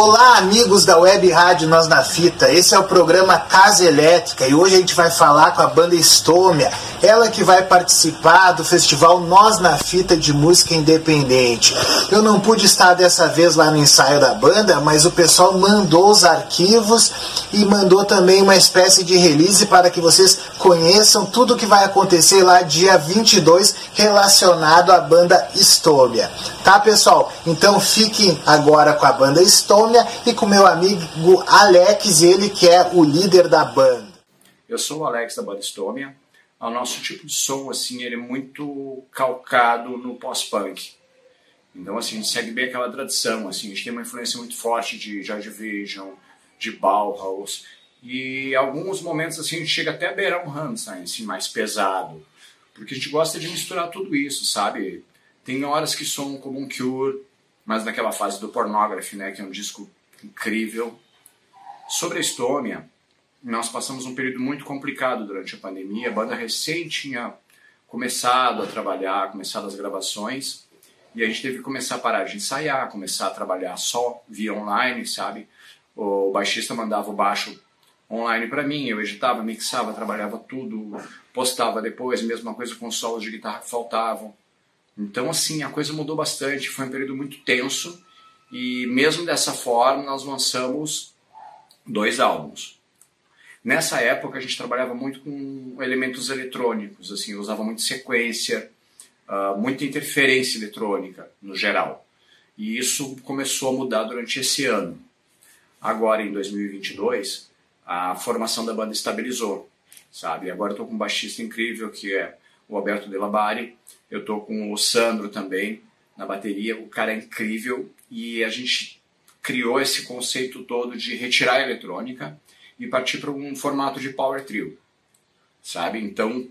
Olá, amigos da Web Rádio Nós na Fita. Esse é o programa Casa Elétrica e hoje a gente vai falar com a banda Estômia, ela que vai participar do festival Nós na Fita de Música Independente. Eu não pude estar dessa vez lá no ensaio da banda, mas o pessoal mandou os arquivos e mandou também uma espécie de release para que vocês conheçam tudo o que vai acontecer lá dia 22 relacionado à banda Estômia. Tá, pessoal? Então fiquem agora com a banda Estômia e com meu amigo Alex, ele que é o líder da banda. Eu sou o Alex da banda Estômia. O nosso tipo de som, assim, ele é muito calcado no pós-punk. Então, assim, a gente segue bem aquela tradição, assim, a gente tem uma influência muito forte de Joy Division, de Bauhaus, e alguns momentos, assim, a gente chega até a beirar um Rammstein, assim, mais pesado, porque a gente gosta de misturar tudo isso, sabe? Tem horas que som como um Cure, mas naquela fase do Pornography, né, que é um disco incrível. Sobre a Estônia, nós passamos um período muito complicado durante a pandemia. A banda recém tinha começado a trabalhar, começado as gravações, e a gente teve que começar a parar de ensaiar, começar a trabalhar só via online, sabe? O baixista mandava o baixo online para mim, eu editava, mixava, trabalhava tudo, postava depois, mesma coisa com solos de guitarra que faltavam. Então, assim, a coisa mudou bastante, foi um período muito tenso e mesmo dessa forma nós lançamos dois álbuns. Nessa época a gente trabalhava muito com elementos eletrônicos, assim, usava muito sequência, uh, muita interferência eletrônica no geral. E isso começou a mudar durante esse ano. Agora, em 2022, a formação da banda estabilizou, sabe? Agora estou com um baixista incrível que é o Alberto Delabari, eu tô com o Sandro também na bateria, o cara é incrível e a gente criou esse conceito todo de retirar a eletrônica e partir para um formato de power trio, sabe? Então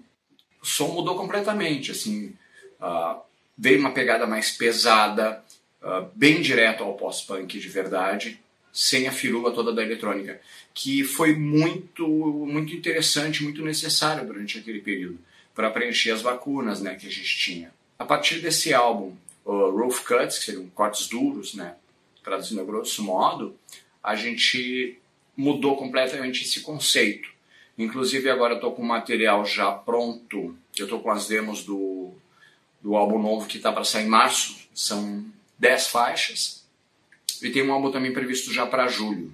o som mudou completamente, assim, uh, veio uma pegada mais pesada, uh, bem direto ao pós-punk de verdade, sem a firula toda da eletrônica, que foi muito, muito interessante, muito necessário durante aquele período para preencher as lacunas né, que a gente tinha. A partir desse álbum, o Rough Cuts, que seriam cortes duros, né, traduzindo a grosso modo, a gente mudou completamente esse conceito. Inclusive agora eu com o material já pronto, eu com as demos do, do álbum novo que está para sair em março, são 10 faixas, e tem um álbum também previsto já para julho.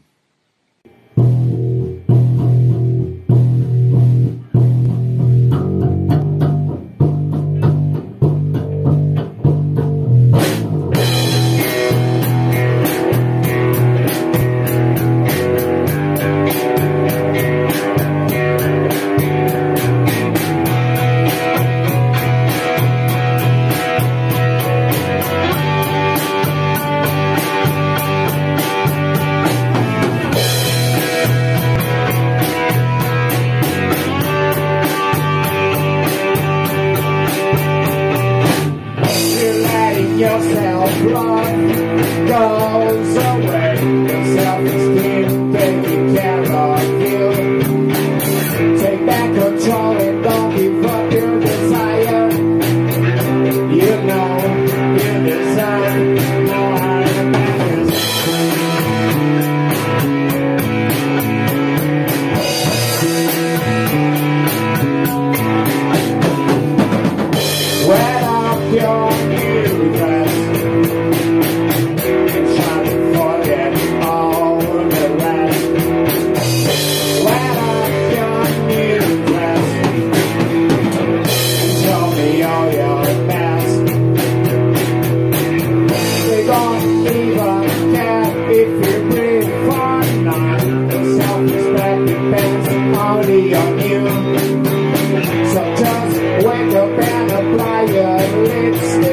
lips.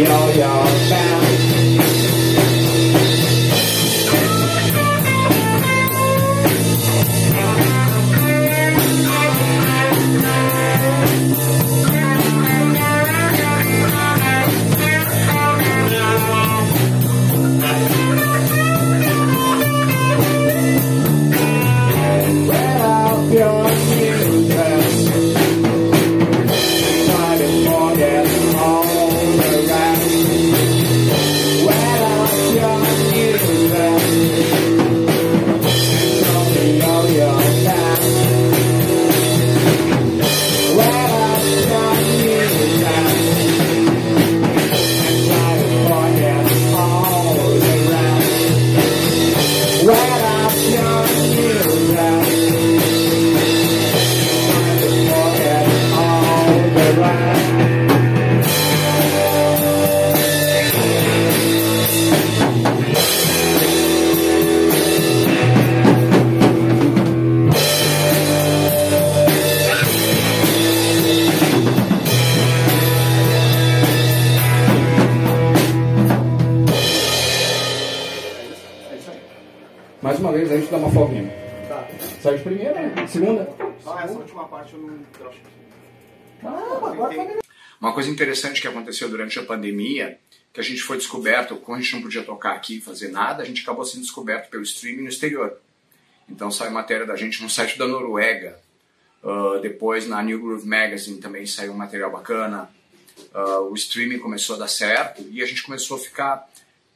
yo yo. Folguinha. Tá. Sai de primeira, né? Segunda. Essa última parte eu não eu acho que. Ah, agora Uma coisa interessante que aconteceu durante a pandemia, que a gente foi descoberto, como a gente não podia tocar aqui e fazer nada, a gente acabou sendo descoberto pelo streaming no exterior. Então saiu matéria da gente no site da Noruega, uh, depois na New Groove Magazine também saiu um material bacana. Uh, o streaming começou a dar certo e a gente começou a ficar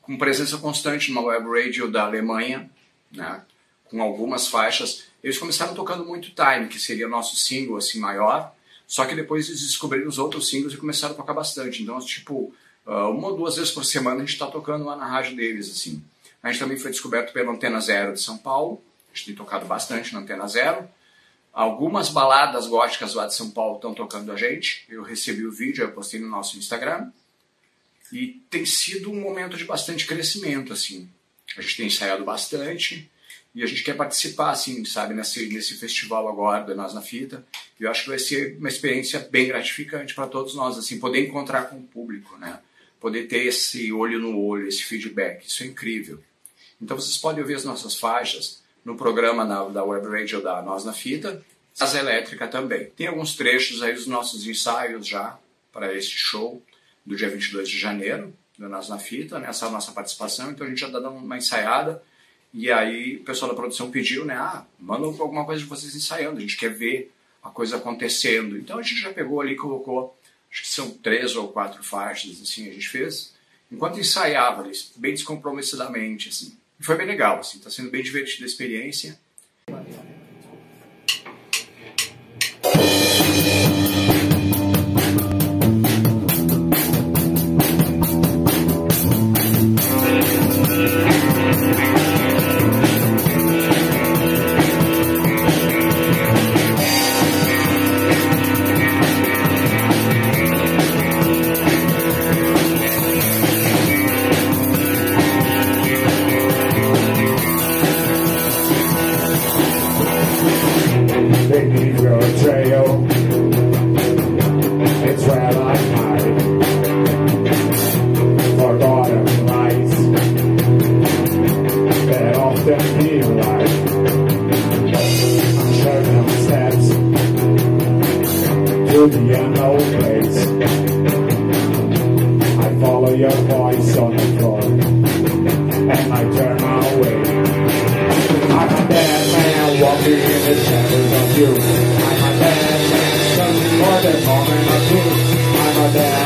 com presença constante numa web radio da Alemanha, né, com algumas faixas. Eles começaram tocando muito Time, que seria o nosso single assim maior, só que depois eles descobriram os outros singles e começaram a tocar bastante. Então, tipo, uh, uma ou duas vezes por semana a gente está tocando lá na rádio deles, assim. A gente também foi descoberto pela Antena Zero de São Paulo, a gente tem tocado bastante na Antena Zero. Algumas baladas góticas lá de São Paulo estão tocando a gente. Eu recebi o vídeo, eu postei no nosso Instagram. E tem sido um momento de bastante crescimento, assim. A gente tem ensaiado bastante e a gente quer participar, assim, sabe, nesse, nesse festival agora do Nós na Fita. E eu acho que vai ser uma experiência bem gratificante para todos nós, assim, poder encontrar com o público, né? Poder ter esse olho no olho, esse feedback. Isso é incrível. Então vocês podem ouvir as nossas faixas no programa da, da Web Radio da Nós na Fita, as elétrica também. Tem alguns trechos aí dos nossos ensaios já para este show do dia 22 de janeiro, do Nós na Fita, né? essa é nossa participação, então a gente já está dando uma ensaiada, e aí o pessoal da produção pediu, né, ah, manda alguma coisa de vocês ensaiando, a gente quer ver a coisa acontecendo. Então a gente já pegou ali e colocou, acho que são três ou quatro faixas, assim, a gente fez, enquanto ensaiava, bem descompromissadamente, assim. E foi bem legal, assim, tá sendo bem divertida a experiência. Unknown place. I follow your voice on the floor and I turn away. I'm a dead man walking in the shadows of you. I'm a dead man searching for the moment of truth. I'm a dead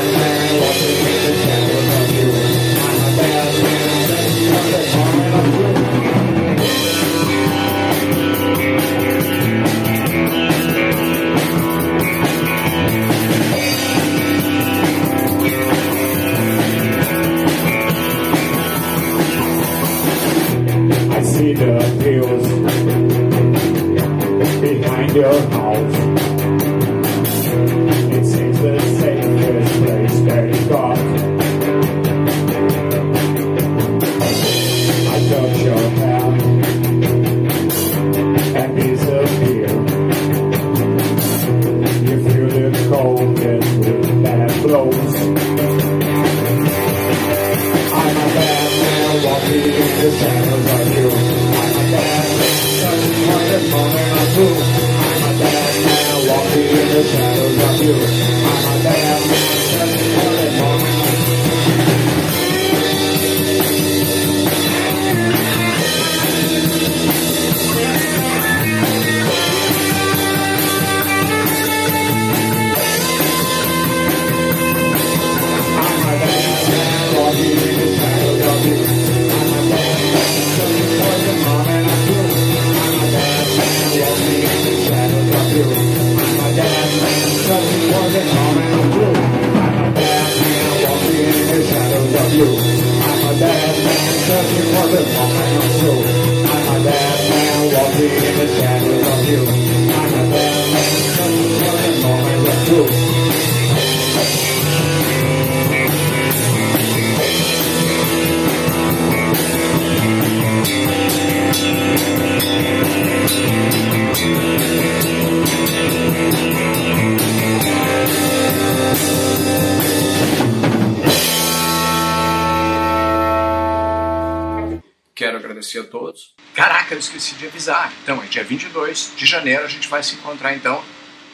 agradecer a todos. Caraca, eu esqueci de avisar. Então, é dia 22 de janeiro, a gente vai se encontrar então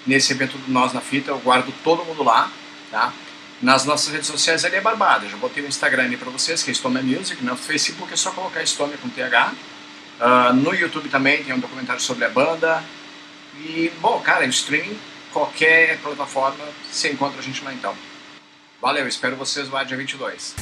nesse evento do Nós na Fita. Eu guardo todo mundo lá, tá? Nas nossas redes sociais ali é barbada. Já botei o Instagram ali pra vocês, que é Stome Music. No Facebook é só colocar Stome com TH. Uh, no YouTube também tem um documentário sobre a banda. E, bom, cara, o streaming, qualquer plataforma, você encontra a gente lá então. Valeu, espero vocês lá dia 22.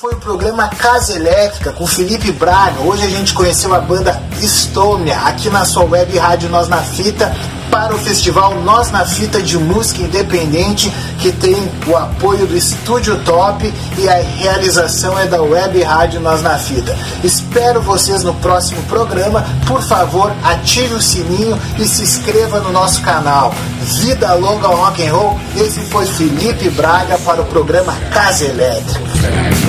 Foi o programa Casa Elétrica com Felipe Braga. Hoje a gente conheceu a banda Estônia aqui na sua web rádio Nós na Fita para o festival Nós na Fita de Música Independente, que tem o apoio do Estúdio Top e a realização é da Web Rádio Nós na Fita. Espero vocês no próximo programa. Por favor, ative o sininho e se inscreva no nosso canal. Vida longa ao rock and roll. Esse foi Felipe Braga para o programa Casa Elétrica.